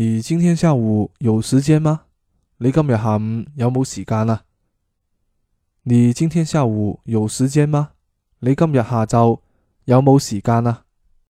你今天下午有时间吗？你今日下午有冇时间啊？你今天下午有时间吗？你今日下昼有冇时间啊？